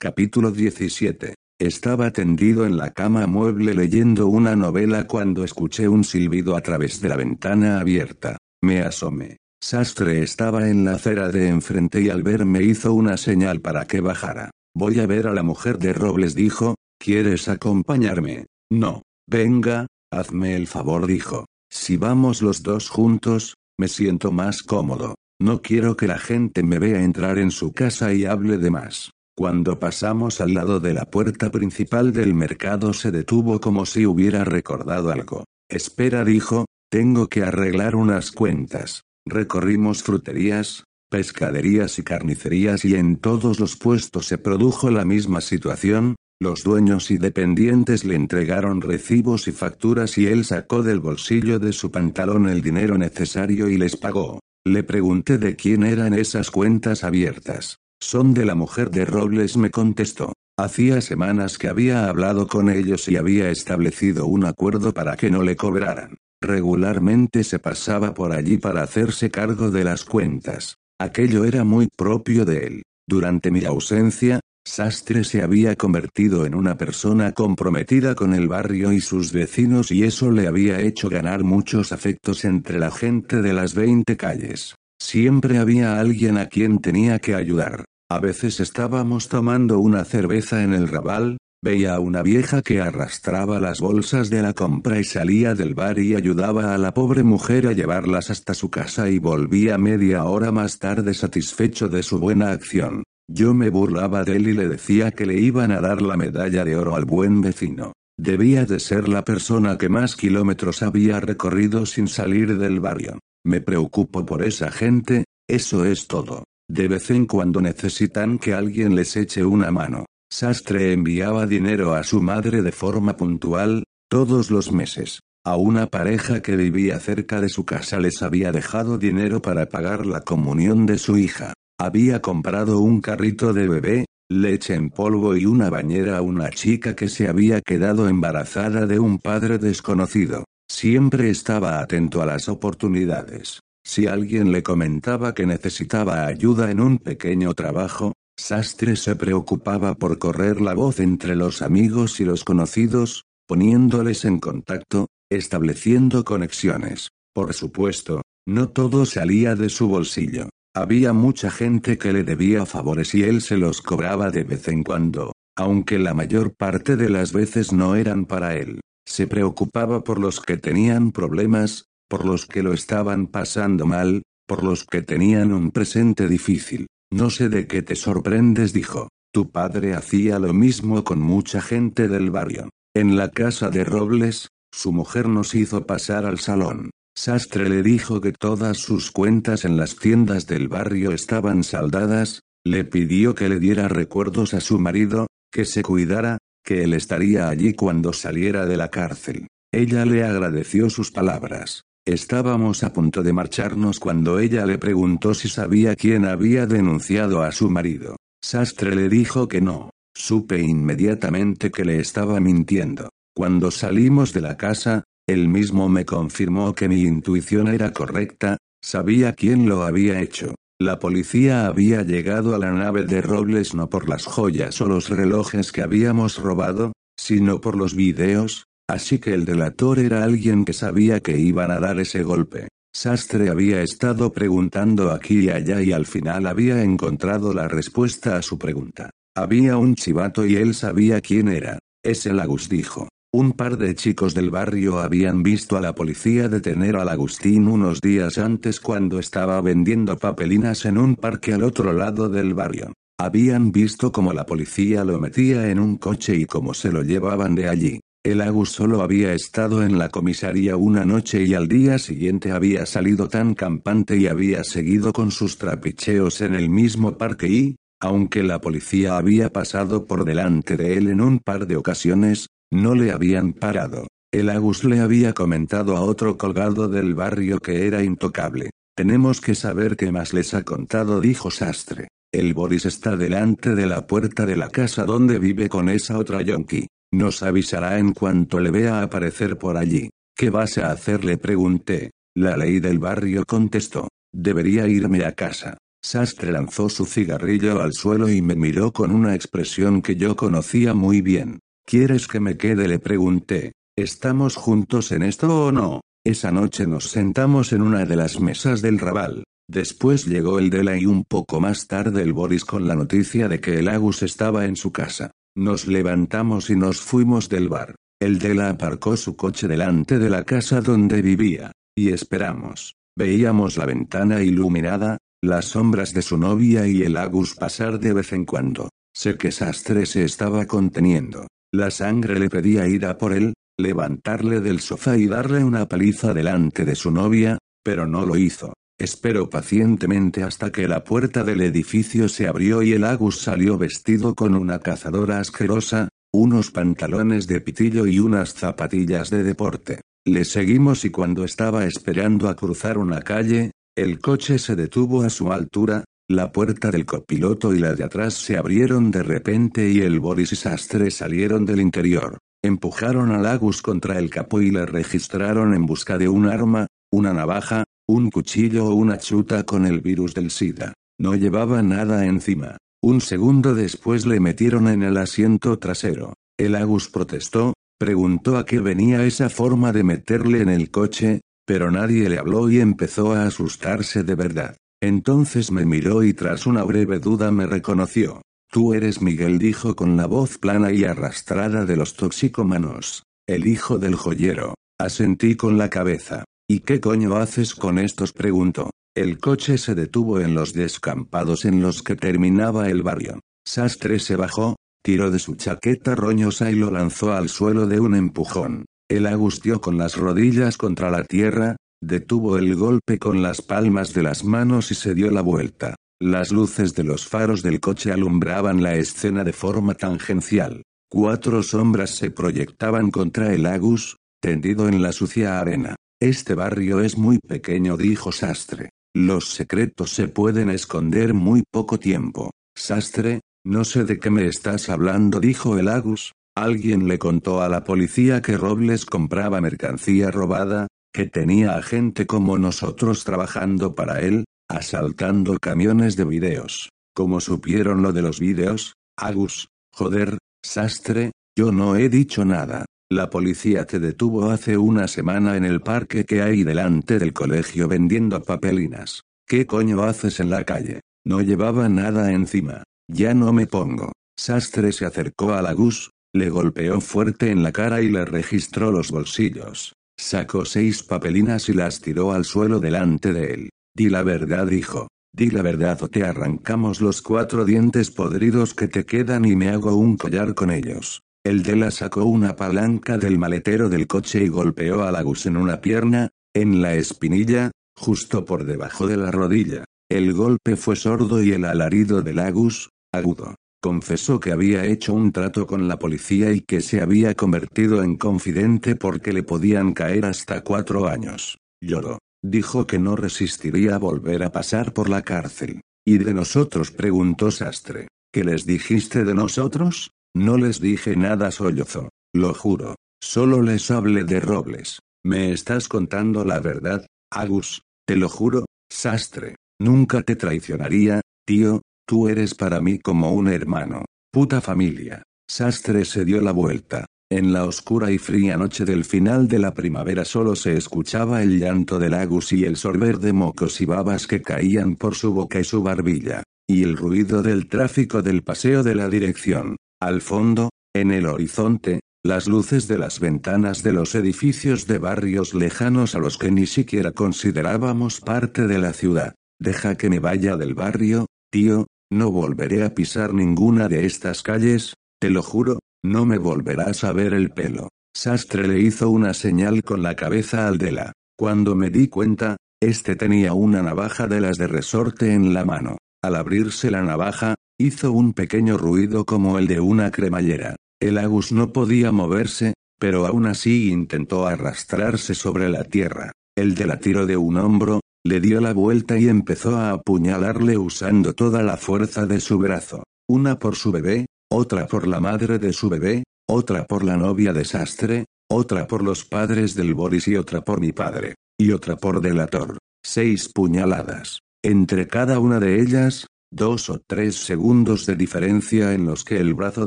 Capítulo 17. Estaba tendido en la cama mueble leyendo una novela cuando escuché un silbido a través de la ventana abierta. Me asomé. Sastre estaba en la acera de enfrente y al verme hizo una señal para que bajara. Voy a ver a la mujer de Robles dijo, ¿quieres acompañarme? No. Venga, hazme el favor dijo. Si vamos los dos juntos, me siento más cómodo. No quiero que la gente me vea entrar en su casa y hable de más. Cuando pasamos al lado de la puerta principal del mercado se detuvo como si hubiera recordado algo. Espera dijo, tengo que arreglar unas cuentas. Recorrimos fruterías, pescaderías y carnicerías y en todos los puestos se produjo la misma situación, los dueños y dependientes le entregaron recibos y facturas y él sacó del bolsillo de su pantalón el dinero necesario y les pagó. Le pregunté de quién eran esas cuentas abiertas. Son de la mujer de Robles me contestó. Hacía semanas que había hablado con ellos y había establecido un acuerdo para que no le cobraran. Regularmente se pasaba por allí para hacerse cargo de las cuentas. Aquello era muy propio de él. Durante mi ausencia, Sastre se había convertido en una persona comprometida con el barrio y sus vecinos y eso le había hecho ganar muchos afectos entre la gente de las veinte calles. Siempre había alguien a quien tenía que ayudar. A veces estábamos tomando una cerveza en el rabal, veía a una vieja que arrastraba las bolsas de la compra y salía del bar y ayudaba a la pobre mujer a llevarlas hasta su casa y volvía media hora más tarde satisfecho de su buena acción. Yo me burlaba de él y le decía que le iban a dar la medalla de oro al buen vecino. Debía de ser la persona que más kilómetros había recorrido sin salir del barrio. Me preocupo por esa gente, eso es todo. De vez en cuando necesitan que alguien les eche una mano. Sastre enviaba dinero a su madre de forma puntual, todos los meses. A una pareja que vivía cerca de su casa les había dejado dinero para pagar la comunión de su hija. Había comprado un carrito de bebé, leche en polvo y una bañera a una chica que se había quedado embarazada de un padre desconocido. Siempre estaba atento a las oportunidades. Si alguien le comentaba que necesitaba ayuda en un pequeño trabajo, Sastre se preocupaba por correr la voz entre los amigos y los conocidos, poniéndoles en contacto, estableciendo conexiones. Por supuesto, no todo salía de su bolsillo. Había mucha gente que le debía favores y él se los cobraba de vez en cuando, aunque la mayor parte de las veces no eran para él. Se preocupaba por los que tenían problemas, por los que lo estaban pasando mal, por los que tenían un presente difícil. No sé de qué te sorprendes, dijo. Tu padre hacía lo mismo con mucha gente del barrio. En la casa de Robles, su mujer nos hizo pasar al salón. Sastre le dijo que todas sus cuentas en las tiendas del barrio estaban saldadas, le pidió que le diera recuerdos a su marido, que se cuidara, que él estaría allí cuando saliera de la cárcel. Ella le agradeció sus palabras. Estábamos a punto de marcharnos cuando ella le preguntó si sabía quién había denunciado a su marido. Sastre le dijo que no. Supe inmediatamente que le estaba mintiendo. Cuando salimos de la casa, él mismo me confirmó que mi intuición era correcta, sabía quién lo había hecho. La policía había llegado a la nave de Robles no por las joyas o los relojes que habíamos robado, sino por los videos, así que el delator era alguien que sabía que iban a dar ese golpe. Sastre había estado preguntando aquí y allá y al final había encontrado la respuesta a su pregunta. Había un chivato y él sabía quién era. Es el Agus dijo. Un par de chicos del barrio habían visto a la policía detener al Agustín unos días antes cuando estaba vendiendo papelinas en un parque al otro lado del barrio. Habían visto cómo la policía lo metía en un coche y cómo se lo llevaban de allí. El Agus solo había estado en la comisaría una noche y al día siguiente había salido tan campante y había seguido con sus trapicheos en el mismo parque y, aunque la policía había pasado por delante de él en un par de ocasiones, no le habían parado. El Agus le había comentado a otro colgado del barrio que era intocable. Tenemos que saber qué más les ha contado, dijo Sastre. El Boris está delante de la puerta de la casa donde vive con esa otra yonki. Nos avisará en cuanto le vea aparecer por allí. ¿Qué vas a hacer? le pregunté. La ley del barrio contestó. Debería irme a casa. Sastre lanzó su cigarrillo al suelo y me miró con una expresión que yo conocía muy bien. ¿Quieres que me quede? le pregunté. ¿Estamos juntos en esto o no? Esa noche nos sentamos en una de las mesas del Raval. Después llegó el Dela y un poco más tarde el Boris con la noticia de que el Agus estaba en su casa. Nos levantamos y nos fuimos del bar. El Dela aparcó su coche delante de la casa donde vivía. Y esperamos. Veíamos la ventana iluminada, las sombras de su novia y el Agus pasar de vez en cuando. Sé que Sastre se estaba conteniendo. La sangre le pedía ir a por él, levantarle del sofá y darle una paliza delante de su novia, pero no lo hizo. Esperó pacientemente hasta que la puerta del edificio se abrió y el Agus salió vestido con una cazadora asquerosa, unos pantalones de pitillo y unas zapatillas de deporte. Le seguimos y cuando estaba esperando a cruzar una calle, el coche se detuvo a su altura, la puerta del copiloto y la de atrás se abrieron de repente y el Boris y Sastre salieron del interior. Empujaron a Lagus contra el capó y le registraron en busca de un arma, una navaja, un cuchillo o una chuta con el virus del SIDA. No llevaba nada encima. Un segundo después le metieron en el asiento trasero. El Agus protestó, preguntó a qué venía esa forma de meterle en el coche, pero nadie le habló y empezó a asustarse de verdad. Entonces me miró y tras una breve duda me reconoció. Tú eres Miguel dijo con la voz plana y arrastrada de los toxicómanos. El hijo del joyero. Asentí con la cabeza. ¿Y qué coño haces con estos? preguntó. El coche se detuvo en los descampados en los que terminaba el barrio. Sastre se bajó, tiró de su chaqueta roñosa y lo lanzó al suelo de un empujón. Él agustió con las rodillas contra la tierra, detuvo el golpe con las palmas de las manos y se dio la vuelta. Las luces de los faros del coche alumbraban la escena de forma tangencial. Cuatro sombras se proyectaban contra el Agus, tendido en la sucia arena. Este barrio es muy pequeño, dijo Sastre. Los secretos se pueden esconder muy poco tiempo. Sastre, no sé de qué me estás hablando, dijo el Agus. Alguien le contó a la policía que Robles compraba mercancía robada, que tenía a gente como nosotros trabajando para él, asaltando camiones de videos. ¿Cómo supieron lo de los videos? Agus, joder, sastre, yo no he dicho nada. La policía te detuvo hace una semana en el parque que hay delante del colegio vendiendo papelinas. ¿Qué coño haces en la calle? No llevaba nada encima. Ya no me pongo. Sastre se acercó a la Gus, le golpeó fuerte en la cara y le registró los bolsillos. Sacó seis papelinas y las tiró al suelo delante de él. Di la verdad, dijo. Di la verdad o te arrancamos los cuatro dientes podridos que te quedan y me hago un collar con ellos. El Dela sacó una palanca del maletero del coche y golpeó a Lagus en una pierna, en la espinilla, justo por debajo de la rodilla. El golpe fue sordo y el alarido de Lagus, agudo. Confesó que había hecho un trato con la policía y que se había convertido en confidente porque le podían caer hasta cuatro años. Lloró. Dijo que no resistiría a volver a pasar por la cárcel. ¿Y de nosotros? preguntó Sastre. ¿Qué les dijiste de nosotros? No les dije nada sollozó. Lo juro. Solo les hablé de Robles. ¿Me estás contando la verdad, Agus? Te lo juro, Sastre. Nunca te traicionaría, tío, tú eres para mí como un hermano. Puta familia. Sastre se dio la vuelta. En la oscura y fría noche del final de la primavera solo se escuchaba el llanto del Agus y el sorber de mocos y babas que caían por su boca y su barbilla, y el ruido del tráfico del paseo de la dirección. Al fondo, en el horizonte, las luces de las ventanas de los edificios de barrios lejanos a los que ni siquiera considerábamos parte de la ciudad. Deja que me vaya del barrio, tío, no volveré a pisar ninguna de estas calles, te lo juro, no me volverás a ver el pelo. Sastre le hizo una señal con la cabeza al Dela. Cuando me di cuenta, este tenía una navaja de las de resorte en la mano. Al abrirse la navaja, hizo un pequeño ruido como el de una cremallera. El Agus no podía moverse, pero aún así intentó arrastrarse sobre la tierra. El de la tiró de un hombro, le dio la vuelta y empezó a apuñalarle usando toda la fuerza de su brazo. Una por su bebé, otra por la madre de su bebé, otra por la novia de Sastre, otra por los padres del Boris y otra por mi padre, y otra por Delator. Seis puñaladas. Entre cada una de ellas, dos o tres segundos de diferencia en los que el brazo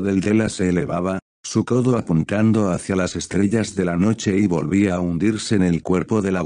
del Dela se elevaba, su codo apuntando hacia las estrellas de la noche y volvía a hundirse en el cuerpo de la.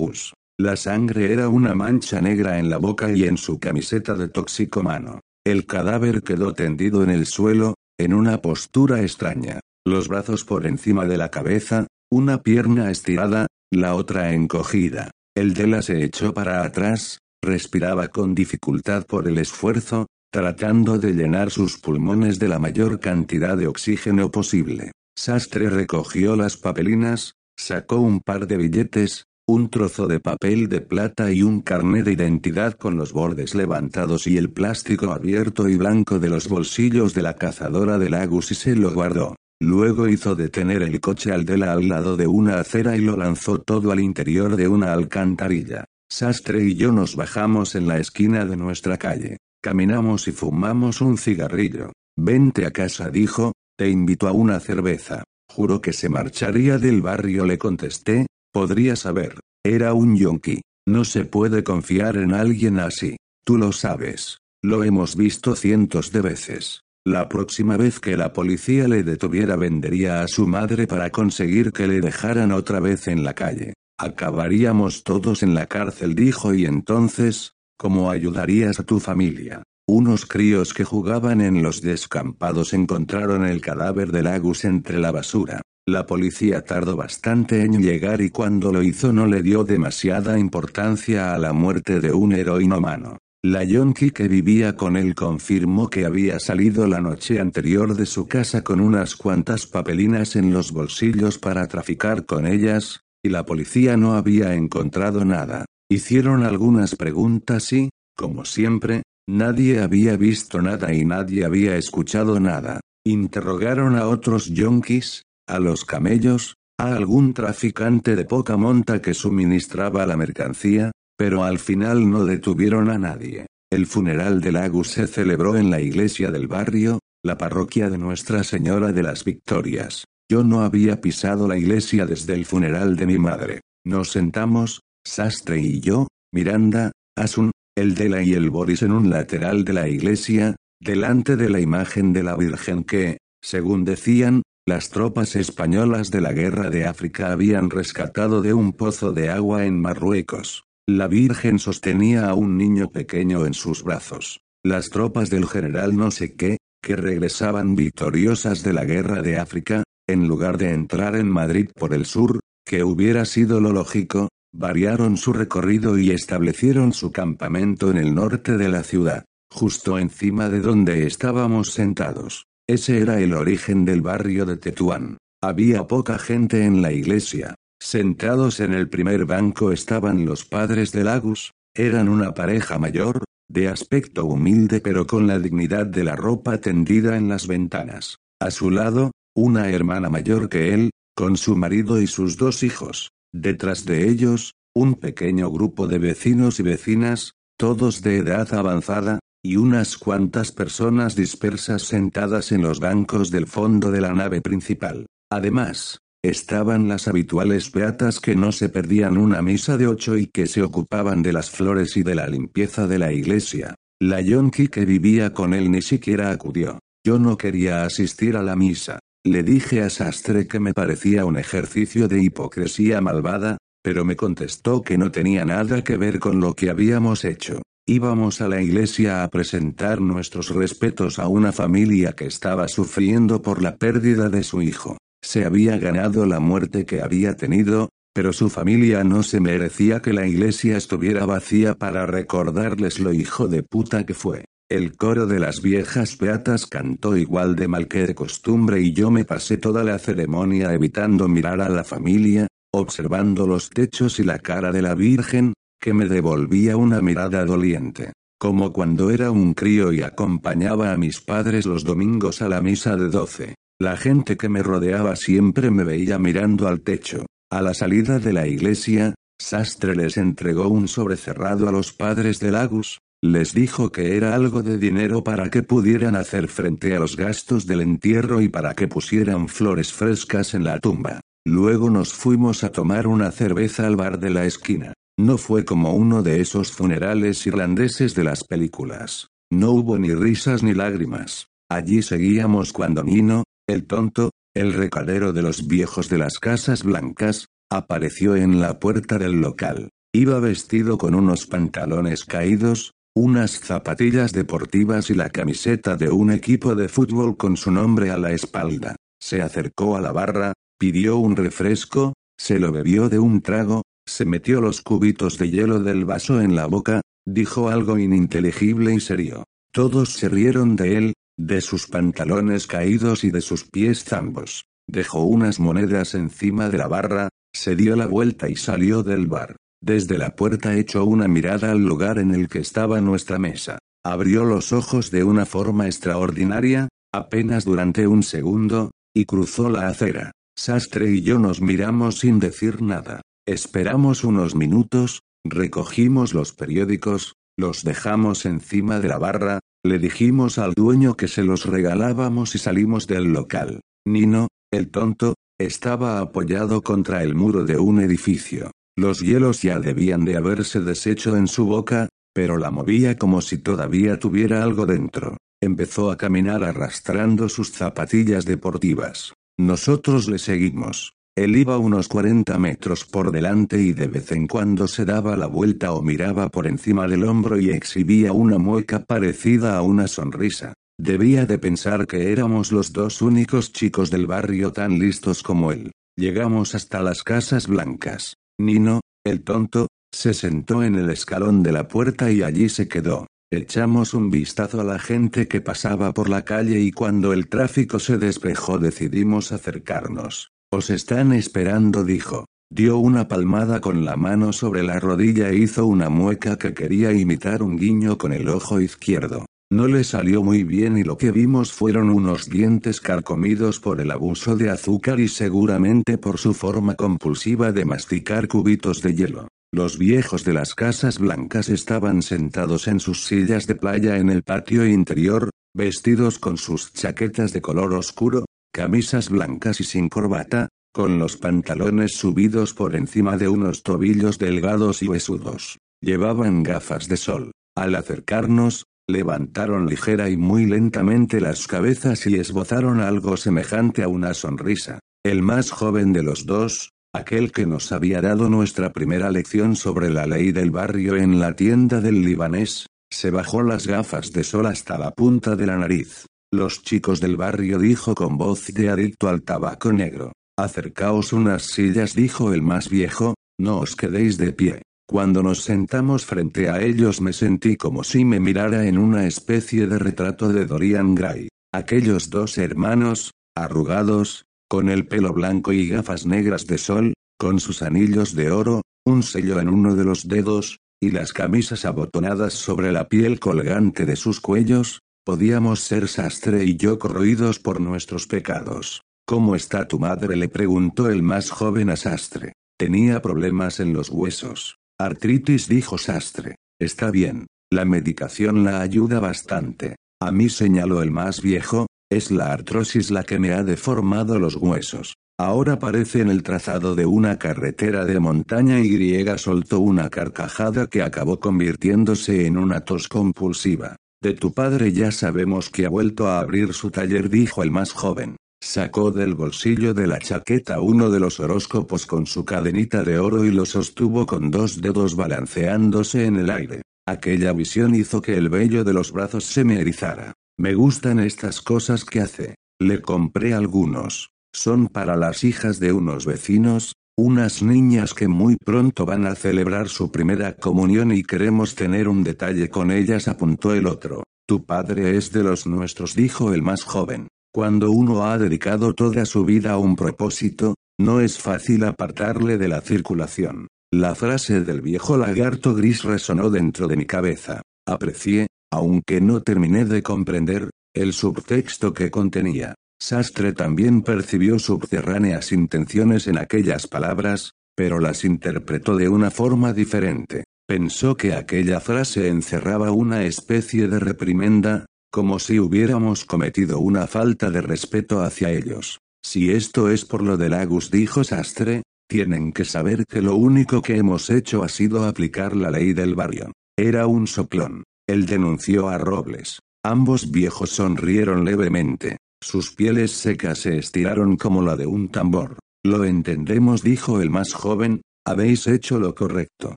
La sangre era una mancha negra en la boca y en su camiseta de toxicomano. El cadáver quedó tendido en el suelo, en una postura extraña, los brazos por encima de la cabeza, una pierna estirada, la otra encogida. El Dela se echó para atrás, respiraba con dificultad por el esfuerzo, tratando de llenar sus pulmones de la mayor cantidad de oxígeno posible. Sastre recogió las papelinas, sacó un par de billetes, un trozo de papel de plata y un carnet de identidad con los bordes levantados y el plástico abierto y blanco de los bolsillos de la cazadora de lagos y se lo guardó. Luego hizo detener el coche al Dela al lado de una acera y lo lanzó todo al interior de una alcantarilla. Sastre y yo nos bajamos en la esquina de nuestra calle. Caminamos y fumamos un cigarrillo. Vente a casa, dijo, te invito a una cerveza. Juro que se marcharía del barrio, le contesté, Podría saber. Era un yonki. No se puede confiar en alguien así. Tú lo sabes. Lo hemos visto cientos de veces. La próxima vez que la policía le detuviera vendería a su madre para conseguir que le dejaran otra vez en la calle. Acabaríamos todos en la cárcel, dijo, y entonces, ¿cómo ayudarías a tu familia? Unos críos que jugaban en los descampados encontraron el cadáver de Lagus entre la basura. La policía tardó bastante en llegar y cuando lo hizo no le dio demasiada importancia a la muerte de un heroínomano. La yonki que vivía con él confirmó que había salido la noche anterior de su casa con unas cuantas papelinas en los bolsillos para traficar con ellas, y la policía no había encontrado nada. Hicieron algunas preguntas y, como siempre, nadie había visto nada y nadie había escuchado nada. Interrogaron a otros yonkis, a los camellos, a algún traficante de poca monta que suministraba la mercancía, pero al final no detuvieron a nadie. El funeral de Lagus se celebró en la iglesia del barrio, la parroquia de Nuestra Señora de las Victorias. Yo no había pisado la iglesia desde el funeral de mi madre. Nos sentamos, Sastre y yo, Miranda, Asun, el Dela y el Boris en un lateral de la iglesia, delante de la imagen de la Virgen que, según decían, las tropas españolas de la Guerra de África habían rescatado de un pozo de agua en Marruecos. La Virgen sostenía a un niño pequeño en sus brazos. Las tropas del general no sé qué, que regresaban victoriosas de la Guerra de África, en lugar de entrar en Madrid por el sur, que hubiera sido lo lógico, variaron su recorrido y establecieron su campamento en el norte de la ciudad, justo encima de donde estábamos sentados. Ese era el origen del barrio de Tetuán. Había poca gente en la iglesia. Sentados en el primer banco estaban los padres de Lagus, eran una pareja mayor, de aspecto humilde pero con la dignidad de la ropa tendida en las ventanas. A su lado, una hermana mayor que él, con su marido y sus dos hijos. Detrás de ellos, un pequeño grupo de vecinos y vecinas, todos de edad avanzada, y unas cuantas personas dispersas sentadas en los bancos del fondo de la nave principal. Además, estaban las habituales beatas que no se perdían una misa de ocho y que se ocupaban de las flores y de la limpieza de la iglesia. La yonki que vivía con él ni siquiera acudió. Yo no quería asistir a la misa. Le dije a Sastre que me parecía un ejercicio de hipocresía malvada, pero me contestó que no tenía nada que ver con lo que habíamos hecho. Íbamos a la iglesia a presentar nuestros respetos a una familia que estaba sufriendo por la pérdida de su hijo. Se había ganado la muerte que había tenido, pero su familia no se merecía que la iglesia estuviera vacía para recordarles lo hijo de puta que fue. El coro de las viejas beatas cantó igual de mal que de costumbre y yo me pasé toda la ceremonia evitando mirar a la familia, observando los techos y la cara de la Virgen, que me devolvía una mirada doliente. Como cuando era un crío y acompañaba a mis padres los domingos a la misa de doce. La gente que me rodeaba siempre me veía mirando al techo. A la salida de la iglesia, Sastre les entregó un sobrecerrado a los padres de Lagus, les dijo que era algo de dinero para que pudieran hacer frente a los gastos del entierro y para que pusieran flores frescas en la tumba. Luego nos fuimos a tomar una cerveza al bar de la esquina. No fue como uno de esos funerales irlandeses de las películas. No hubo ni risas ni lágrimas. Allí seguíamos cuando Nino, el tonto, el recadero de los viejos de las casas blancas, apareció en la puerta del local. Iba vestido con unos pantalones caídos, unas zapatillas deportivas y la camiseta de un equipo de fútbol con su nombre a la espalda. Se acercó a la barra, pidió un refresco, se lo bebió de un trago, se metió los cubitos de hielo del vaso en la boca, dijo algo ininteligible y serio. Todos se rieron de él, de sus pantalones caídos y de sus pies zambos. Dejó unas monedas encima de la barra, se dio la vuelta y salió del bar. Desde la puerta echó una mirada al lugar en el que estaba nuestra mesa. Abrió los ojos de una forma extraordinaria, apenas durante un segundo, y cruzó la acera. Sastre y yo nos miramos sin decir nada. Esperamos unos minutos, recogimos los periódicos, los dejamos encima de la barra, le dijimos al dueño que se los regalábamos y salimos del local. Nino, el tonto, estaba apoyado contra el muro de un edificio. Los hielos ya debían de haberse deshecho en su boca, pero la movía como si todavía tuviera algo dentro. Empezó a caminar arrastrando sus zapatillas deportivas. Nosotros le seguimos. Él iba unos 40 metros por delante y de vez en cuando se daba la vuelta o miraba por encima del hombro y exhibía una mueca parecida a una sonrisa. Debía de pensar que éramos los dos únicos chicos del barrio tan listos como él. Llegamos hasta las casas blancas. Nino, el tonto, se sentó en el escalón de la puerta y allí se quedó. Echamos un vistazo a la gente que pasaba por la calle y cuando el tráfico se despejó decidimos acercarnos. Os están esperando, dijo. Dio una palmada con la mano sobre la rodilla e hizo una mueca que quería imitar un guiño con el ojo izquierdo. No le salió muy bien y lo que vimos fueron unos dientes carcomidos por el abuso de azúcar y seguramente por su forma compulsiva de masticar cubitos de hielo. Los viejos de las casas blancas estaban sentados en sus sillas de playa en el patio interior, vestidos con sus chaquetas de color oscuro, camisas blancas y sin corbata, con los pantalones subidos por encima de unos tobillos delgados y huesudos. Llevaban gafas de sol. Al acercarnos, levantaron ligera y muy lentamente las cabezas y esbozaron algo semejante a una sonrisa. El más joven de los dos, aquel que nos había dado nuestra primera lección sobre la ley del barrio en la tienda del libanés, se bajó las gafas de sol hasta la punta de la nariz. Los chicos del barrio dijo con voz de adicto al tabaco negro. Acercaos unas sillas dijo el más viejo, no os quedéis de pie. Cuando nos sentamos frente a ellos me sentí como si me mirara en una especie de retrato de Dorian Gray. Aquellos dos hermanos, arrugados, con el pelo blanco y gafas negras de sol, con sus anillos de oro, un sello en uno de los dedos, y las camisas abotonadas sobre la piel colgante de sus cuellos, Podíamos ser Sastre y yo corroídos por nuestros pecados. ¿Cómo está tu madre? le preguntó el más joven a Sastre. Tenía problemas en los huesos. Artritis dijo Sastre. Está bien. La medicación la ayuda bastante. A mí señaló el más viejo, es la artrosis la que me ha deformado los huesos. Ahora parece en el trazado de una carretera de montaña y griega soltó una carcajada que acabó convirtiéndose en una tos compulsiva. De tu padre ya sabemos que ha vuelto a abrir su taller, dijo el más joven. Sacó del bolsillo de la chaqueta uno de los horóscopos con su cadenita de oro y lo sostuvo con dos dedos balanceándose en el aire. Aquella visión hizo que el vello de los brazos se me erizara. Me gustan estas cosas que hace. Le compré algunos. Son para las hijas de unos vecinos, unas niñas que muy pronto van a celebrar su primera comunión y queremos tener un detalle con ellas, apuntó el otro. Tu padre es de los nuestros, dijo el más joven. Cuando uno ha dedicado toda su vida a un propósito, no es fácil apartarle de la circulación. La frase del viejo lagarto gris resonó dentro de mi cabeza. Aprecié, aunque no terminé de comprender, el subtexto que contenía. Sastre también percibió subterráneas intenciones en aquellas palabras, pero las interpretó de una forma diferente. Pensó que aquella frase encerraba una especie de reprimenda, como si hubiéramos cometido una falta de respeto hacia ellos. Si esto es por lo del Agus dijo Sastre, Tienen que saber que lo único que hemos hecho ha sido aplicar la ley del barrio. Era un soplón. Él denunció a Robles. Ambos viejos sonrieron levemente. Sus pieles secas se estiraron como la de un tambor. Lo entendemos, dijo el más joven, habéis hecho lo correcto.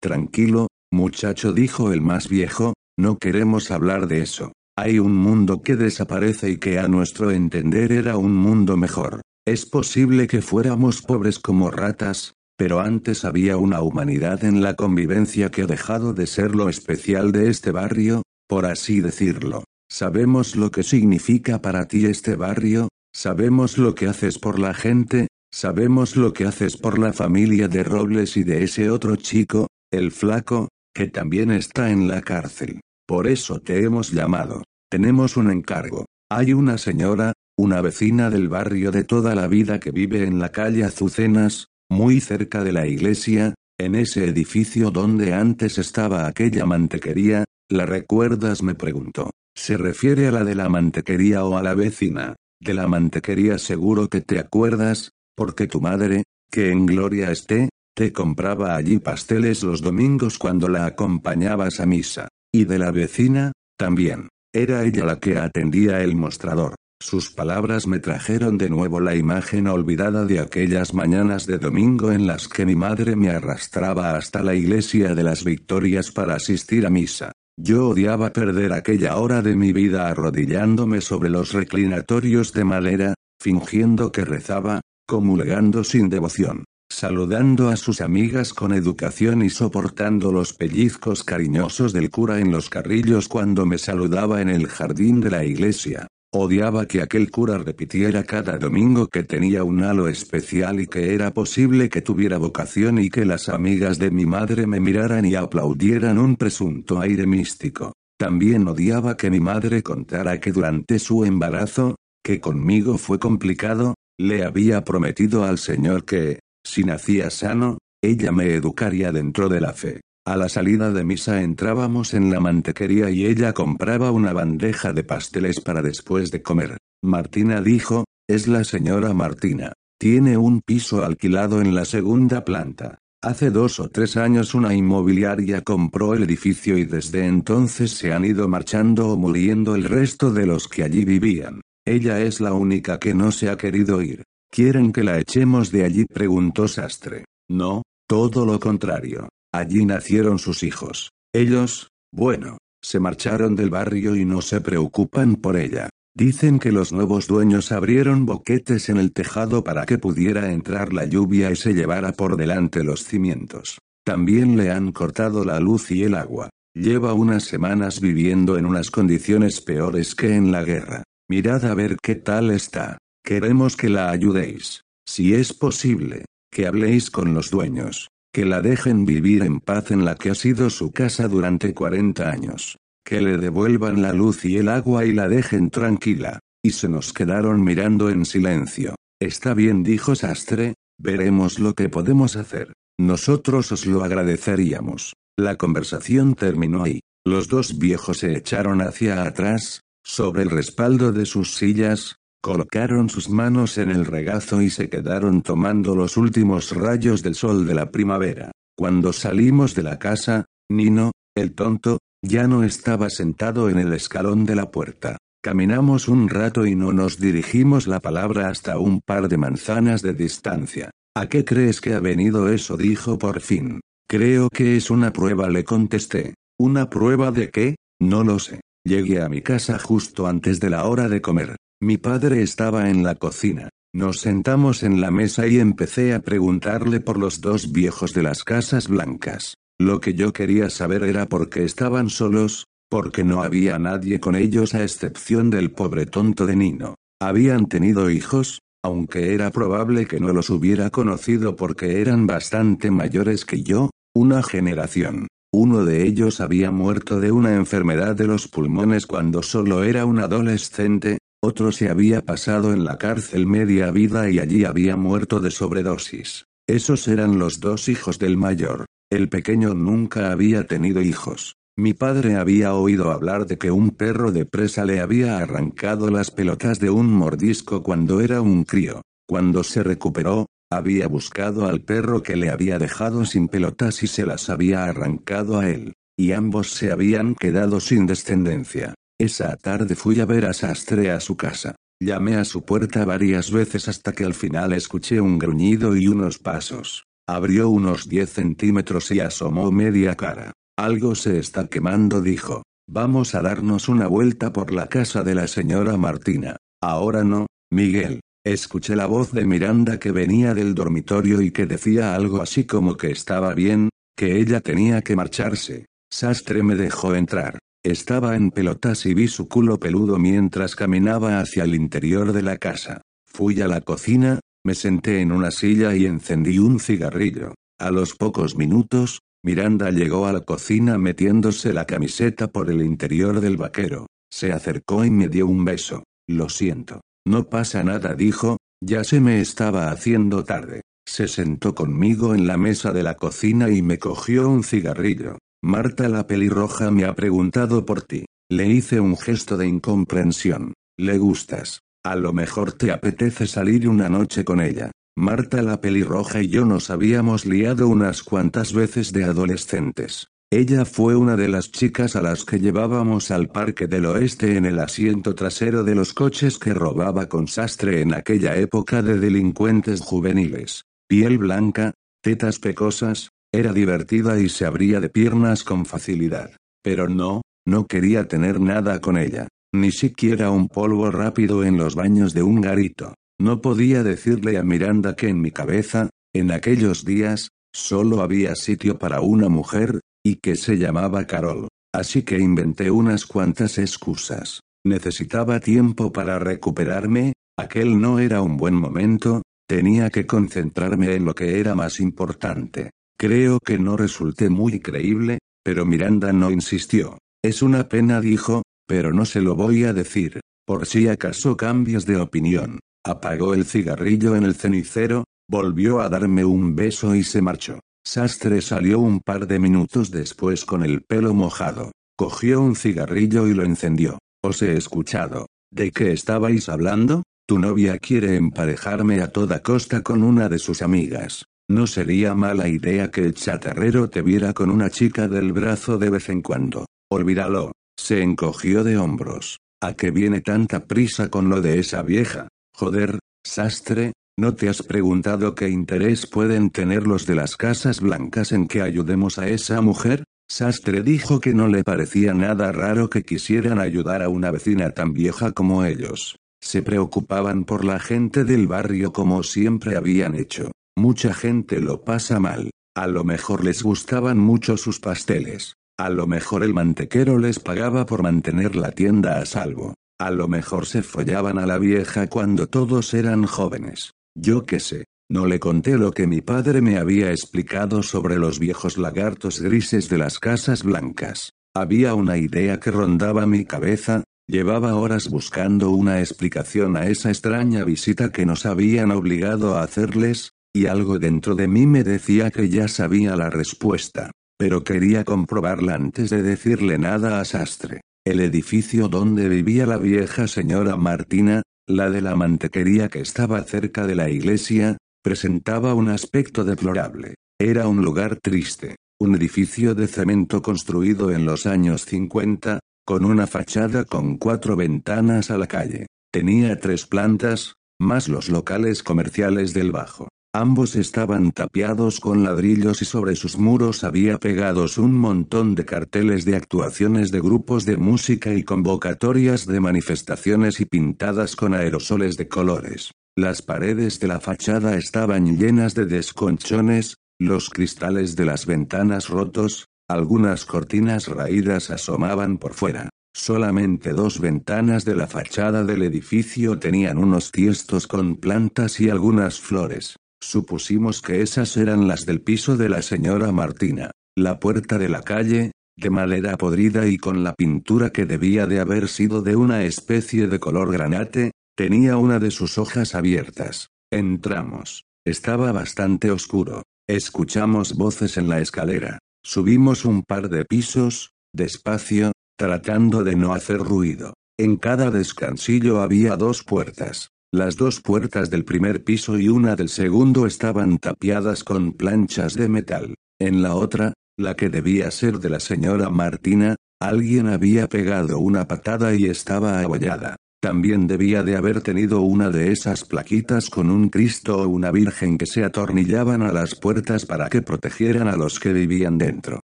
Tranquilo, muchacho, dijo el más viejo, no queremos hablar de eso. Hay un mundo que desaparece y que a nuestro entender era un mundo mejor. Es posible que fuéramos pobres como ratas, pero antes había una humanidad en la convivencia que ha dejado de ser lo especial de este barrio, por así decirlo. Sabemos lo que significa para ti este barrio, sabemos lo que haces por la gente, sabemos lo que haces por la familia de Robles y de ese otro chico, el flaco, que también está en la cárcel. Por eso te hemos llamado. Tenemos un encargo. Hay una señora, una vecina del barrio de toda la vida que vive en la calle Azucenas, muy cerca de la iglesia, en ese edificio donde antes estaba aquella mantequería, ¿la recuerdas? me preguntó. ¿Se refiere a la de la mantequería o a la vecina? De la mantequería seguro que te acuerdas, porque tu madre, que en gloria esté, te compraba allí pasteles los domingos cuando la acompañabas a misa. Y de la vecina, también. Era ella la que atendía el mostrador. Sus palabras me trajeron de nuevo la imagen olvidada de aquellas mañanas de domingo en las que mi madre me arrastraba hasta la iglesia de las Victorias para asistir a misa. Yo odiaba perder aquella hora de mi vida arrodillándome sobre los reclinatorios de madera, fingiendo que rezaba, comulgando sin devoción, saludando a sus amigas con educación y soportando los pellizcos cariñosos del cura en los carrillos cuando me saludaba en el jardín de la iglesia. Odiaba que aquel cura repitiera cada domingo que tenía un halo especial y que era posible que tuviera vocación y que las amigas de mi madre me miraran y aplaudieran un presunto aire místico. También odiaba que mi madre contara que durante su embarazo, que conmigo fue complicado, le había prometido al Señor que, si nacía sano, ella me educaría dentro de la fe. A la salida de misa entrábamos en la mantequería y ella compraba una bandeja de pasteles para después de comer. Martina dijo, es la señora Martina. Tiene un piso alquilado en la segunda planta. Hace dos o tres años una inmobiliaria compró el edificio y desde entonces se han ido marchando o muriendo el resto de los que allí vivían. Ella es la única que no se ha querido ir. ¿Quieren que la echemos de allí? preguntó Sastre. No, todo lo contrario. Allí nacieron sus hijos. Ellos, bueno, se marcharon del barrio y no se preocupan por ella. Dicen que los nuevos dueños abrieron boquetes en el tejado para que pudiera entrar la lluvia y se llevara por delante los cimientos. También le han cortado la luz y el agua. Lleva unas semanas viviendo en unas condiciones peores que en la guerra. Mirad a ver qué tal está. Queremos que la ayudéis. Si es posible, que habléis con los dueños. Que la dejen vivir en paz en la que ha sido su casa durante 40 años. Que le devuelvan la luz y el agua y la dejen tranquila. Y se nos quedaron mirando en silencio. Está bien, dijo Sastre, veremos lo que podemos hacer. Nosotros os lo agradeceríamos. La conversación terminó ahí. Los dos viejos se echaron hacia atrás, sobre el respaldo de sus sillas, colocaron sus manos en el regazo y se quedaron tomando los últimos rayos del sol de la primavera. Cuando salimos de la casa, Nino, el tonto, ya no estaba sentado en el escalón de la puerta. Caminamos un rato y no nos dirigimos la palabra hasta un par de manzanas de distancia. ¿A qué crees que ha venido eso? dijo por fin. Creo que es una prueba, le contesté. ¿Una prueba de qué? No lo sé. Llegué a mi casa justo antes de la hora de comer. Mi padre estaba en la cocina. Nos sentamos en la mesa y empecé a preguntarle por los dos viejos de las casas blancas. Lo que yo quería saber era por qué estaban solos, porque no había nadie con ellos a excepción del pobre tonto de Nino. Habían tenido hijos, aunque era probable que no los hubiera conocido porque eran bastante mayores que yo, una generación. Uno de ellos había muerto de una enfermedad de los pulmones cuando solo era un adolescente, otro se había pasado en la cárcel media vida y allí había muerto de sobredosis. Esos eran los dos hijos del mayor. El pequeño nunca había tenido hijos. Mi padre había oído hablar de que un perro de presa le había arrancado las pelotas de un mordisco cuando era un crío. Cuando se recuperó, Había buscado al perro que le había dejado sin pelotas y se las había arrancado a él. Y ambos se habían quedado sin descendencia. Esa tarde fui a ver a Sastre a su casa. Llamé a su puerta varias veces hasta que al final escuché un gruñido y unos pasos. Abrió unos 10 centímetros y asomó media cara. Algo se está quemando, dijo. Vamos a darnos una vuelta por la casa de la señora Martina. Ahora no, Miguel. Escuché la voz de Miranda que venía del dormitorio y que decía algo así como que estaba bien, que ella tenía que marcharse. Sastre me dejó entrar. Estaba en pelotas y vi su culo peludo mientras caminaba hacia el interior de la casa. Fui a la cocina, me senté en una silla y encendí un cigarrillo. A los pocos minutos, Miranda llegó a la cocina metiéndose la camiseta por el interior del vaquero. Se acercó y me dio un beso. Lo siento. No pasa nada, dijo, ya se me estaba haciendo tarde. Se sentó conmigo en la mesa de la cocina y me cogió un cigarrillo. Marta la pelirroja me ha preguntado por ti. Le hice un gesto de incomprensión. Le gustas. A lo mejor te apetece salir una noche con ella. Marta la pelirroja y yo nos habíamos liado unas cuantas veces de adolescentes. Ella fue una de las chicas a las que llevábamos al Parque del Oeste en el asiento trasero de los coches que robaba con sastre en aquella época de delincuentes juveniles. Piel blanca, tetas pecosas, era divertida y se abría de piernas con facilidad. Pero no, no quería tener nada con ella, ni siquiera un polvo rápido en los baños de un garito. No podía decirle a Miranda que en mi cabeza, en aquellos días, solo había sitio para una mujer, y que se llamaba Carol. Así que inventé unas cuantas excusas. Necesitaba tiempo para recuperarme, aquel no era un buen momento, tenía que concentrarme en lo que era más importante. Creo que no resulté muy creíble, pero Miranda no insistió. Es una pena, dijo, pero no se lo voy a decir, por si acaso cambias de opinión. Apagó el cigarrillo en el cenicero, volvió a darme un beso y se marchó. Sastre salió un par de minutos después con el pelo mojado. Cogió un cigarrillo y lo encendió. Os he escuchado. ¿De qué estabais hablando? Tu novia quiere emparejarme a toda costa con una de sus amigas. No sería mala idea que el chatarrero te viera con una chica del brazo de vez en cuando. Olvídalo. Se encogió de hombros. ¿A qué viene tanta prisa con lo de esa vieja? Joder, sastre, ¿no te has preguntado qué interés pueden tener los de las casas blancas en que ayudemos a esa mujer? Sastre dijo que no le parecía nada raro que quisieran ayudar a una vecina tan vieja como ellos. Se preocupaban por la gente del barrio como siempre habían hecho. Mucha gente lo pasa mal. A lo mejor les gustaban mucho sus pasteles. A lo mejor el mantequero les pagaba por mantener la tienda a salvo. A lo mejor se follaban a la vieja cuando todos eran jóvenes. Yo qué sé. No le conté lo que mi padre me había explicado sobre los viejos lagartos grises de las casas blancas. Había una idea que rondaba mi cabeza, llevaba horas buscando una explicación a esa extraña visita que nos habían obligado a hacerles, y algo dentro de mí me decía que ya sabía la respuesta, pero quería comprobarla antes de decirle nada a Sastre. El edificio donde vivía la vieja señora Martina, la de la mantequería que estaba cerca de la iglesia, presentaba un aspecto deplorable. Era un lugar triste, un edificio de cemento construido en los años 50, con una fachada con cuatro ventanas a la calle. Tenía tres plantas, más los locales comerciales del bajo. Ambos estaban tapiados con ladrillos y sobre sus muros había pegados un montón de carteles de actuaciones de grupos de música y convocatorias de manifestaciones y pintadas con aerosoles de colores. Las paredes de la fachada estaban llenas de desconchones, los cristales de las ventanas rotos, algunas cortinas raídas asomaban por fuera. Solamente dos ventanas de la fachada del edificio tenían unos tiestos con plantas y algunas flores. Supusimos que esas eran las del piso de la señora Martina. La puerta de la calle, de madera podrida y con la pintura que debía de haber sido de una especie de color granate, tenía una de sus hojas abiertas. Entramos. Estaba bastante oscuro. Escuchamos voces en la escalera. Subimos un par de pisos, despacio, tratando de no hacer ruido. En cada descansillo había dos puertas. Las dos puertas del primer piso y una del segundo estaban tapiadas con planchas de metal. En la otra, la que debía ser de la señora Martina, alguien había pegado una patada y estaba abollada. También debía de haber tenido una de esas plaquitas con un Cristo o una Virgen que se atornillaban a las puertas para que protegieran a los que vivían dentro.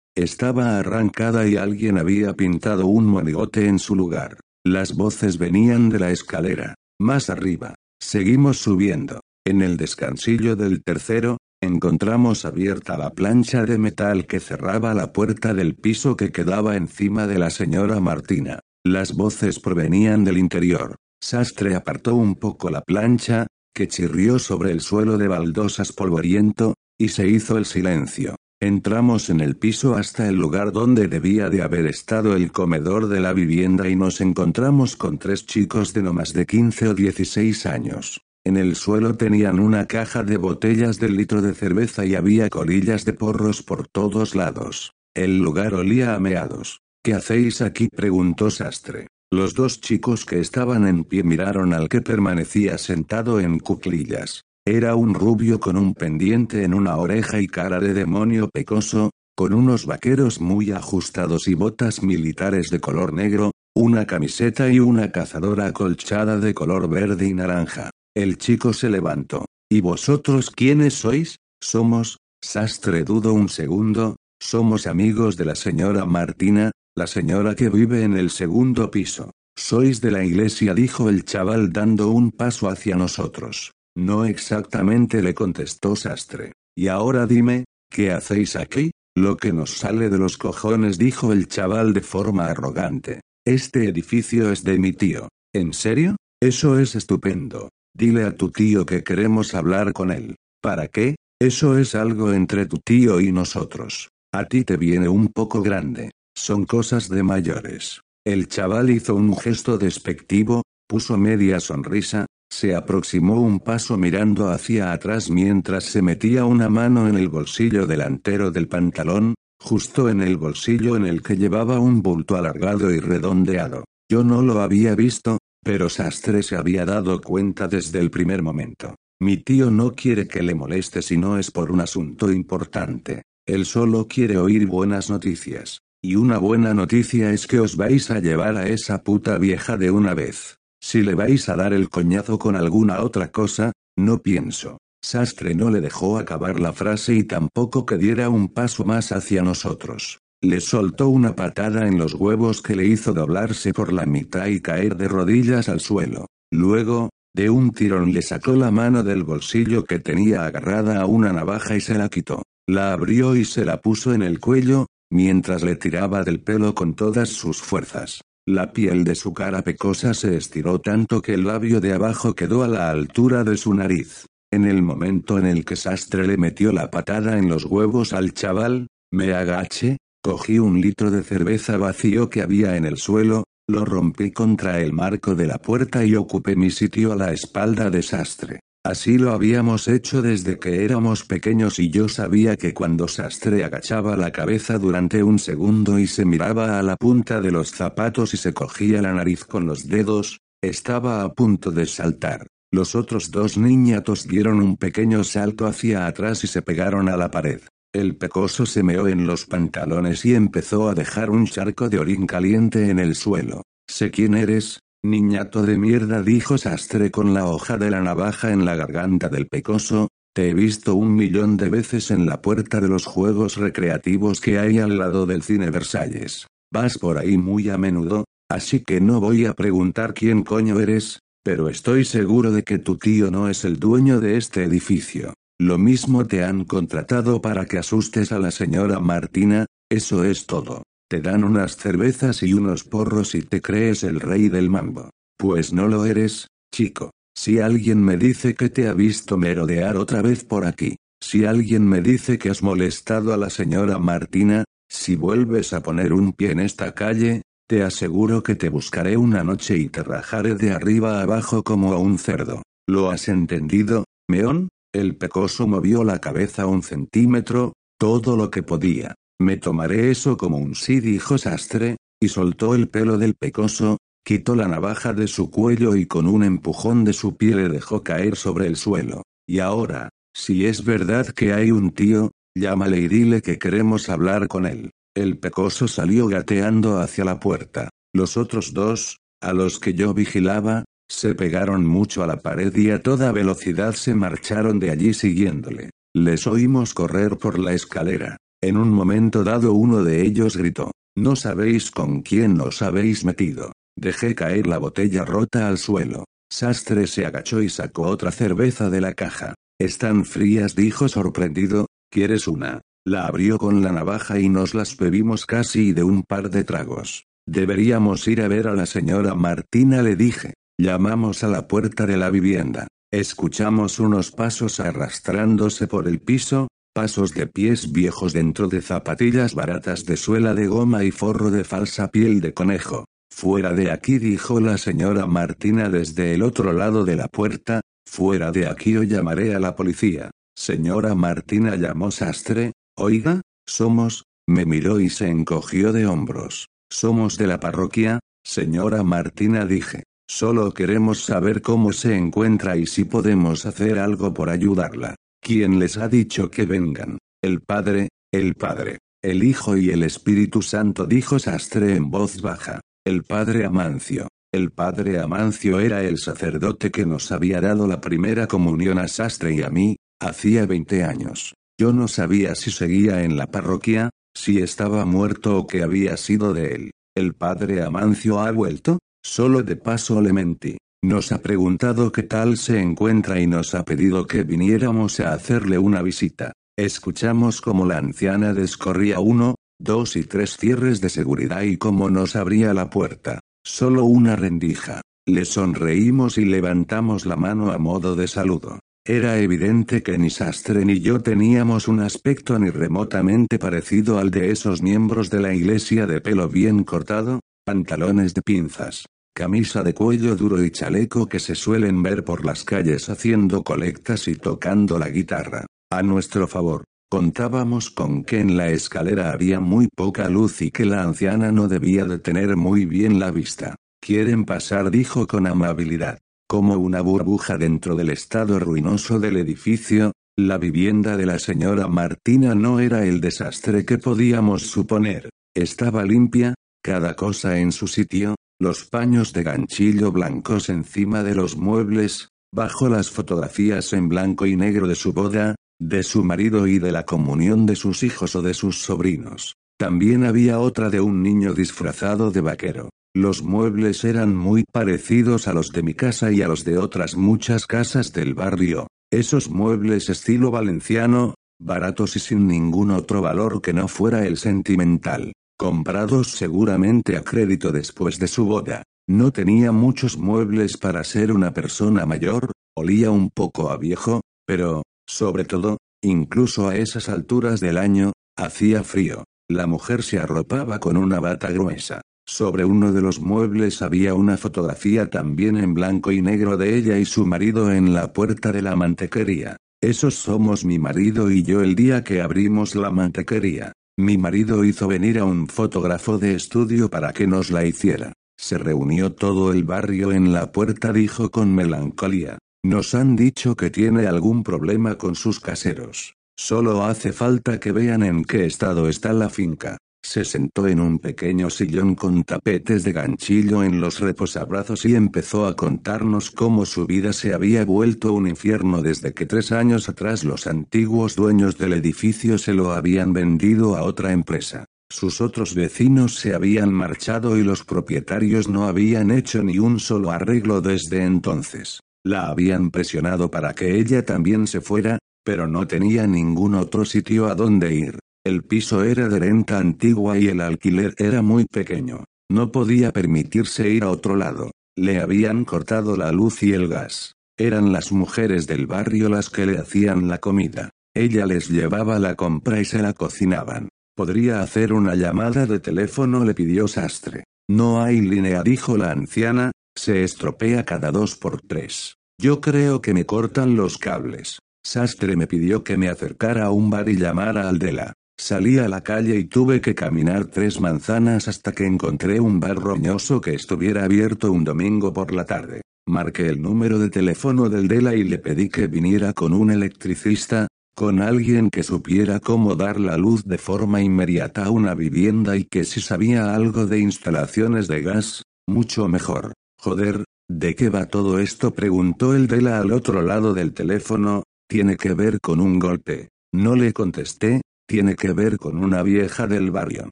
Estaba arrancada y alguien había pintado un monigote en su lugar. Las voces venían de la escalera. Más arriba. Seguimos subiendo. En el descansillo del tercero, encontramos abierta la plancha de metal que cerraba la puerta del piso que quedaba encima de la señora Martina. Las voces provenían del interior. Sastre apartó un poco la plancha, que chirrió sobre el suelo de baldosas polvoriento, y se hizo el silencio. Entramos en el piso hasta el lugar donde debía de haber estado el comedor de la vivienda y nos encontramos con tres chicos de no más de 15 o 16 años. En el suelo tenían una caja de botellas de litro de cerveza y había colillas de porros por todos lados. El lugar olía a meados. ¿Qué hacéis aquí? preguntó Sastre. Los dos chicos que estaban en pie miraron al que permanecía sentado en cuclillas. Era un rubio con un pendiente en una oreja y cara de demonio pecoso, con unos vaqueros muy ajustados y botas militares de color negro, una camiseta y una cazadora acolchada de color verde y naranja. El chico se levantó. ¿Y vosotros quiénes sois? Somos, sastre dudo un segundo, somos amigos de la señora Martina, la señora que vive en el segundo piso. Sois de la iglesia, dijo el chaval dando un paso hacia nosotros. No exactamente le contestó Sastre. Y ahora dime, ¿qué hacéis aquí? Lo que nos sale de los cojones dijo el chaval de forma arrogante. Este edificio es de mi tío. ¿En serio? Eso es estupendo. Dile a tu tío que queremos hablar con él. ¿Para qué? Eso es algo entre tu tío y nosotros. A ti te viene un poco grande. Son cosas de mayores. El chaval hizo un gesto despectivo, puso media sonrisa, se aproximó un paso mirando hacia atrás mientras se metía una mano en el bolsillo delantero del pantalón, justo en el bolsillo en el que llevaba un bulto alargado y redondeado. Yo no lo había visto, pero Sastre se había dado cuenta desde el primer momento. Mi tío no quiere que le moleste si no es por un asunto importante. Él solo quiere oír buenas noticias. Y una buena noticia es que os vais a llevar a esa puta vieja de una vez. Si le vais a dar el coñazo con alguna otra cosa, no pienso. Sastre no le dejó acabar la frase y tampoco que diera un paso más hacia nosotros. Le soltó una patada en los huevos que le hizo doblarse por la mitad y caer de rodillas al suelo. Luego, de un tirón le sacó la mano del bolsillo que tenía agarrada a una navaja y se la quitó. La abrió y se la puso en el cuello, mientras le tiraba del pelo con todas sus fuerzas. La piel de su cara pecosa se estiró tanto que el labio de abajo quedó a la altura de su nariz. En el momento en el que Sastre le metió la patada en los huevos al chaval, me agaché, cogí un litro de cerveza vacío que había en el suelo, lo rompí contra el marco de la puerta y ocupé mi sitio a la espalda de Sastre. Así lo habíamos hecho desde que éramos pequeños y yo sabía que cuando Sastre agachaba la cabeza durante un segundo y se miraba a la punta de los zapatos y se cogía la nariz con los dedos, estaba a punto de saltar. Los otros dos niñatos dieron un pequeño salto hacia atrás y se pegaron a la pared. El pecoso se meó en los pantalones y empezó a dejar un charco de orín caliente en el suelo. Sé quién eres, Niñato de mierda dijo Sastre con la hoja de la navaja en la garganta del pecoso, te he visto un millón de veces en la puerta de los juegos recreativos que hay al lado del cine Versalles. Vas por ahí muy a menudo, así que no voy a preguntar quién coño eres, pero estoy seguro de que tu tío no es el dueño de este edificio. Lo mismo te han contratado para que asustes a la señora Martina, eso es todo. Te dan unas cervezas y unos porros y te crees el rey del mambo. Pues no lo eres, chico. Si alguien me dice que te ha visto merodear otra vez por aquí, si alguien me dice que has molestado a la señora Martina, si vuelves a poner un pie en esta calle, te aseguro que te buscaré una noche y te rajaré de arriba abajo como a un cerdo. ¿Lo has entendido, meón? El pecoso movió la cabeza un centímetro, todo lo que podía. Me tomaré eso como un sí, dijo Sastre, y soltó el pelo del pecoso, quitó la navaja de su cuello y con un empujón de su pie le dejó caer sobre el suelo. Y ahora, si es verdad que hay un tío, llámale y dile que queremos hablar con él. El pecoso salió gateando hacia la puerta. Los otros dos, a los que yo vigilaba, se pegaron mucho a la pared y a toda velocidad se marcharon de allí siguiéndole. Les oímos correr por la escalera. En un momento dado uno de ellos gritó, No sabéis con quién os habéis metido. Dejé caer la botella rota al suelo. Sastre se agachó y sacó otra cerveza de la caja. Están frías, dijo sorprendido. ¿Quieres una? La abrió con la navaja y nos las bebimos casi de un par de tragos. Deberíamos ir a ver a la señora Martina, le dije. Llamamos a la puerta de la vivienda. Escuchamos unos pasos arrastrándose por el piso, pasos de pies viejos dentro de zapatillas baratas de suela de goma y forro de falsa piel de conejo. Fuera de aquí, dijo la señora Martina desde el otro lado de la puerta, fuera de aquí o llamaré a la policía. Señora Martina llamó Sastre, oiga, somos, me miró y se encogió de hombros. Somos de la parroquia, señora Martina dije. Solo queremos saber cómo se encuentra y si podemos hacer algo por ayudarla. ¿Quién les ha dicho que vengan? El Padre, el Padre, el Hijo y el Espíritu Santo dijo Sastre en voz baja. El Padre Amancio. El Padre Amancio era el sacerdote que nos había dado la primera comunión a Sastre y a mí, hacía 20 años. Yo no sabía si seguía en la parroquia, si estaba muerto o qué había sido de él. ¿El Padre Amancio ha vuelto? Solo de paso le mentí. Nos ha preguntado qué tal se encuentra y nos ha pedido que viniéramos a hacerle una visita. Escuchamos cómo la anciana descorría uno, dos y tres cierres de seguridad y cómo nos abría la puerta. Solo una rendija. Le sonreímos y levantamos la mano a modo de saludo. Era evidente que ni Sastre ni yo teníamos un aspecto ni remotamente parecido al de esos miembros de la iglesia de pelo bien cortado, pantalones de pinzas, camisa de cuello duro y chaleco que se suelen ver por las calles haciendo colectas y tocando la guitarra. A nuestro favor, contábamos con que en la escalera había muy poca luz y que la anciana no debía de tener muy bien la vista. Quieren pasar, dijo con amabilidad. Como una burbuja dentro del estado ruinoso del edificio, la vivienda de la señora Martina no era el desastre que podíamos suponer. Estaba limpia, cada cosa en su sitio, los paños de ganchillo blancos encima de los muebles, bajo las fotografías en blanco y negro de su boda, de su marido y de la comunión de sus hijos o de sus sobrinos. También había otra de un niño disfrazado de vaquero. Los muebles eran muy parecidos a los de mi casa y a los de otras muchas casas del barrio. Esos muebles estilo valenciano, baratos y sin ningún otro valor que no fuera el sentimental comprados seguramente a crédito después de su boda. No tenía muchos muebles para ser una persona mayor, olía un poco a viejo, pero, sobre todo, incluso a esas alturas del año, hacía frío. La mujer se arropaba con una bata gruesa. Sobre uno de los muebles había una fotografía también en blanco y negro de ella y su marido en la puerta de la mantequería. Esos somos mi marido y yo el día que abrimos la mantequería. Mi marido hizo venir a un fotógrafo de estudio para que nos la hiciera. Se reunió todo el barrio en la puerta, dijo con melancolía. Nos han dicho que tiene algún problema con sus caseros. Solo hace falta que vean en qué estado está la finca. Se sentó en un pequeño sillón con tapetes de ganchillo en los reposabrazos y empezó a contarnos cómo su vida se había vuelto un infierno desde que tres años atrás los antiguos dueños del edificio se lo habían vendido a otra empresa. Sus otros vecinos se habían marchado y los propietarios no habían hecho ni un solo arreglo desde entonces. La habían presionado para que ella también se fuera, pero no tenía ningún otro sitio a donde ir. El piso era de renta antigua y el alquiler era muy pequeño. No podía permitirse ir a otro lado. Le habían cortado la luz y el gas. Eran las mujeres del barrio las que le hacían la comida. Ella les llevaba la compra y se la cocinaban. ¿Podría hacer una llamada de teléfono? le pidió Sastre. No hay línea, dijo la anciana, se estropea cada dos por tres. Yo creo que me cortan los cables. Sastre me pidió que me acercara a un bar y llamara al de la Salí a la calle y tuve que caminar tres manzanas hasta que encontré un bar roñoso que estuviera abierto un domingo por la tarde. Marqué el número de teléfono del Dela y le pedí que viniera con un electricista, con alguien que supiera cómo dar la luz de forma inmediata a una vivienda y que si sabía algo de instalaciones de gas, mucho mejor. Joder, ¿de qué va todo esto? preguntó el Dela al otro lado del teléfono, tiene que ver con un golpe. No le contesté, tiene que ver con una vieja del barrio.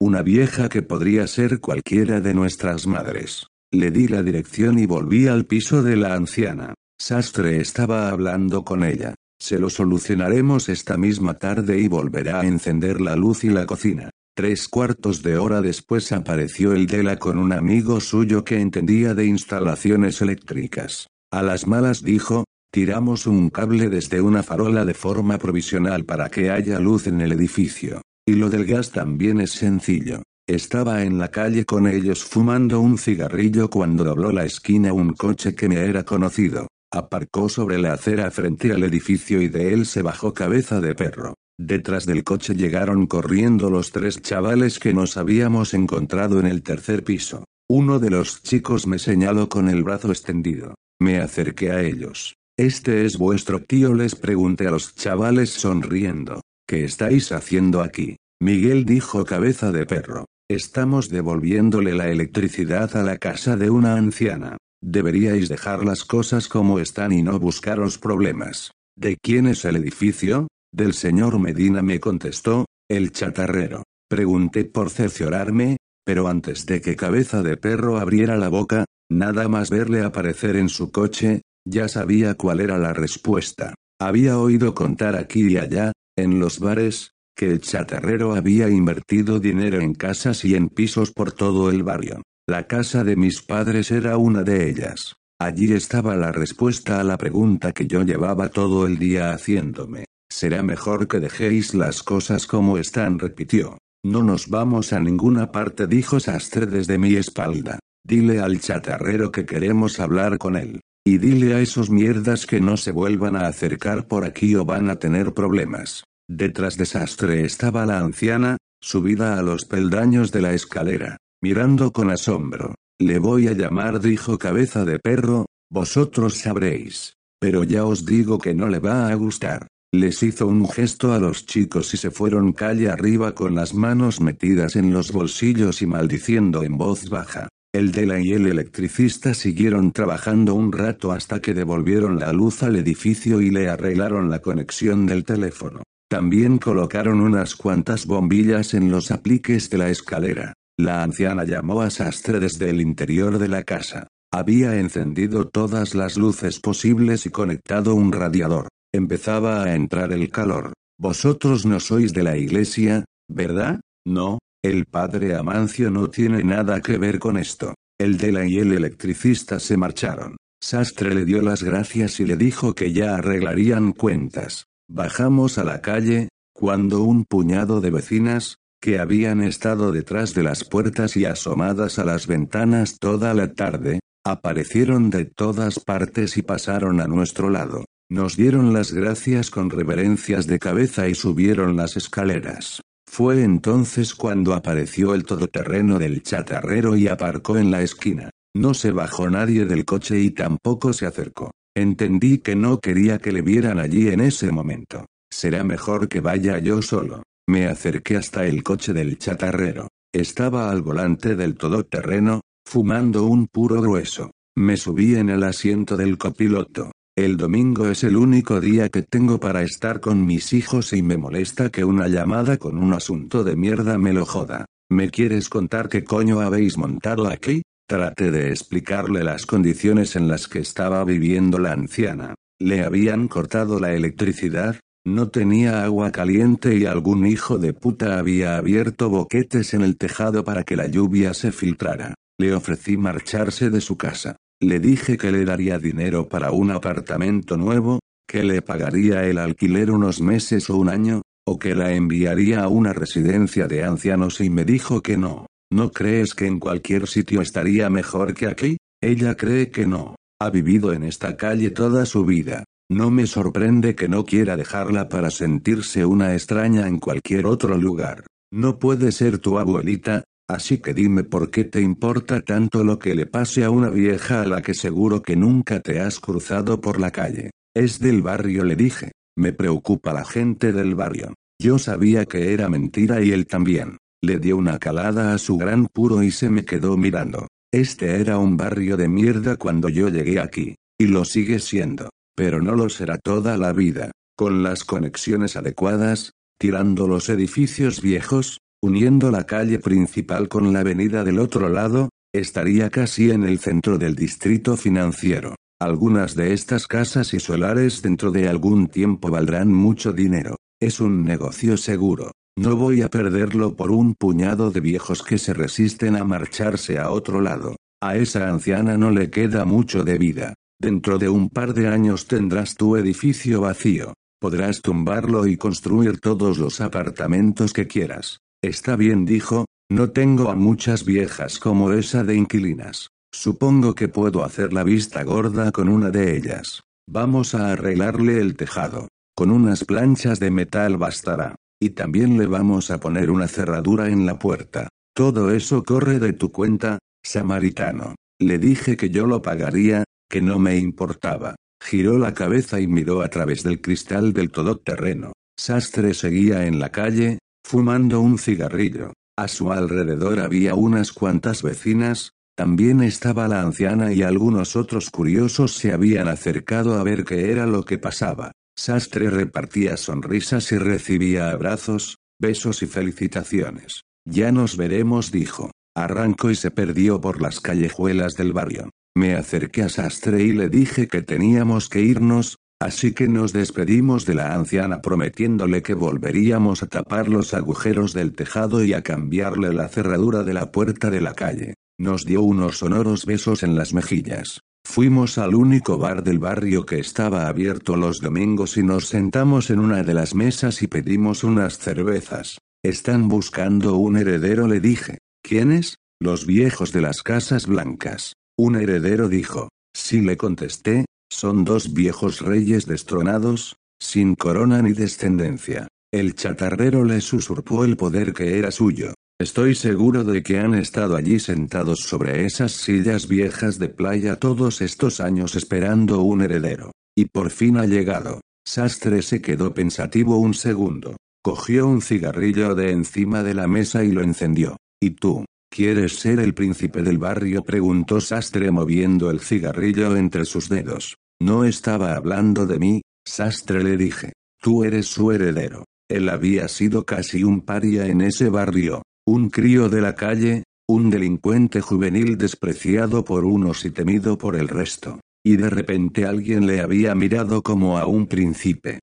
Una vieja que podría ser cualquiera de nuestras madres. Le di la dirección y volví al piso de la anciana. Sastre estaba hablando con ella. Se lo solucionaremos esta misma tarde y volverá a encender la luz y la cocina. Tres cuartos de hora después apareció el Dela con un amigo suyo que entendía de instalaciones eléctricas. A las malas dijo, Tiramos un cable desde una farola de forma provisional para que haya luz en el edificio. Y lo del gas también es sencillo. Estaba en la calle con ellos fumando un cigarrillo cuando dobló la esquina un coche que me era conocido. Aparcó sobre la acera frente al edificio y de él se bajó cabeza de perro. Detrás del coche llegaron corriendo los tres chavales que nos habíamos encontrado en el tercer piso. Uno de los chicos me señaló con el brazo extendido. Me acerqué a ellos. ¿Este es vuestro tío? les pregunté a los chavales sonriendo. ¿Qué estáis haciendo aquí? Miguel dijo cabeza de perro. Estamos devolviéndole la electricidad a la casa de una anciana. Deberíais dejar las cosas como están y no buscaros problemas. ¿De quién es el edificio? Del señor Medina me contestó, el chatarrero. Pregunté por cerciorarme, pero antes de que cabeza de perro abriera la boca, nada más verle aparecer en su coche, ya sabía cuál era la respuesta. Había oído contar aquí y allá, en los bares, que el chatarrero había invertido dinero en casas y en pisos por todo el barrio. La casa de mis padres era una de ellas. Allí estaba la respuesta a la pregunta que yo llevaba todo el día haciéndome. Será mejor que dejéis las cosas como están, repitió. No nos vamos a ninguna parte, dijo Sastre desde mi espalda. Dile al chatarrero que queremos hablar con él. Y dile a esos mierdas que no se vuelvan a acercar por aquí o van a tener problemas. Detrás de Sastre estaba la anciana, subida a los peldaños de la escalera, mirando con asombro. Le voy a llamar, dijo cabeza de perro, vosotros sabréis. Pero ya os digo que no le va a gustar. Les hizo un gesto a los chicos y se fueron calle arriba con las manos metidas en los bolsillos y maldiciendo en voz baja. El Dela y el electricista siguieron trabajando un rato hasta que devolvieron la luz al edificio y le arreglaron la conexión del teléfono. También colocaron unas cuantas bombillas en los apliques de la escalera. La anciana llamó a Sastre desde el interior de la casa. Había encendido todas las luces posibles y conectado un radiador. Empezaba a entrar el calor. Vosotros no sois de la iglesia, ¿verdad? No, el padre Amancio no tiene nada que ver con esto. El Dela y el electricista se marcharon. Sastre le dio las gracias y le dijo que ya arreglarían cuentas. Bajamos a la calle, cuando un puñado de vecinas, que habían estado detrás de las puertas y asomadas a las ventanas toda la tarde, aparecieron de todas partes y pasaron a nuestro lado. Nos dieron las gracias con reverencias de cabeza y subieron las escaleras. Fue entonces cuando apareció el todoterreno del chatarrero y aparcó en la esquina. No se bajó nadie del coche y tampoco se acercó. Entendí que no quería que le vieran allí en ese momento. Será mejor que vaya yo solo. Me acerqué hasta el coche del chatarrero. Estaba al volante del todoterreno, fumando un puro grueso. Me subí en el asiento del copiloto. El domingo es el único día que tengo para estar con mis hijos y me molesta que una llamada con un asunto de mierda me lo joda. ¿Me quieres contar qué coño habéis montado aquí? Traté de explicarle las condiciones en las que estaba viviendo la anciana. Le habían cortado la electricidad, no tenía agua caliente y algún hijo de puta había abierto boquetes en el tejado para que la lluvia se filtrara. Le ofrecí marcharse de su casa. Le dije que le daría dinero para un apartamento nuevo, que le pagaría el alquiler unos meses o un año, o que la enviaría a una residencia de ancianos y me dijo que no. ¿No crees que en cualquier sitio estaría mejor que aquí? Ella cree que no. Ha vivido en esta calle toda su vida. No me sorprende que no quiera dejarla para sentirse una extraña en cualquier otro lugar. No puede ser tu abuelita, así que dime por qué te importa tanto lo que le pase a una vieja a la que seguro que nunca te has cruzado por la calle. Es del barrio le dije. Me preocupa la gente del barrio. Yo sabía que era mentira y él también. Le dio una calada a su gran puro y se me quedó mirando. Este era un barrio de mierda cuando yo llegué aquí. Y lo sigue siendo. Pero no lo será toda la vida. Con las conexiones adecuadas, tirando los edificios viejos, uniendo la calle principal con la avenida del otro lado, estaría casi en el centro del distrito financiero. Algunas de estas casas y solares dentro de algún tiempo valdrán mucho dinero. Es un negocio seguro. No voy a perderlo por un puñado de viejos que se resisten a marcharse a otro lado. A esa anciana no le queda mucho de vida. Dentro de un par de años tendrás tu edificio vacío. Podrás tumbarlo y construir todos los apartamentos que quieras. Está bien, dijo, no tengo a muchas viejas como esa de inquilinas. Supongo que puedo hacer la vista gorda con una de ellas. Vamos a arreglarle el tejado. Con unas planchas de metal bastará. Y también le vamos a poner una cerradura en la puerta. Todo eso corre de tu cuenta, samaritano. Le dije que yo lo pagaría, que no me importaba. Giró la cabeza y miró a través del cristal del todoterreno. Sastre seguía en la calle, fumando un cigarrillo. A su alrededor había unas cuantas vecinas, también estaba la anciana y algunos otros curiosos se habían acercado a ver qué era lo que pasaba. Sastre repartía sonrisas y recibía abrazos, besos y felicitaciones. Ya nos veremos, dijo. Arrancó y se perdió por las callejuelas del barrio. Me acerqué a Sastre y le dije que teníamos que irnos, así que nos despedimos de la anciana prometiéndole que volveríamos a tapar los agujeros del tejado y a cambiarle la cerradura de la puerta de la calle. Nos dio unos sonoros besos en las mejillas. Fuimos al único bar del barrio que estaba abierto los domingos y nos sentamos en una de las mesas y pedimos unas cervezas. Están buscando un heredero, le dije. ¿Quiénes? Los viejos de las casas blancas. Un heredero dijo. Sí le contesté, son dos viejos reyes destronados, sin corona ni descendencia. El chatarrero les usurpó el poder que era suyo. Estoy seguro de que han estado allí sentados sobre esas sillas viejas de playa todos estos años esperando un heredero. Y por fin ha llegado. Sastre se quedó pensativo un segundo. Cogió un cigarrillo de encima de la mesa y lo encendió. ¿Y tú? ¿Quieres ser el príncipe del barrio? preguntó Sastre moviendo el cigarrillo entre sus dedos. No estaba hablando de mí, Sastre le dije. Tú eres su heredero. Él había sido casi un paria en ese barrio, un crío de la calle, un delincuente juvenil despreciado por unos y temido por el resto. Y de repente alguien le había mirado como a un príncipe.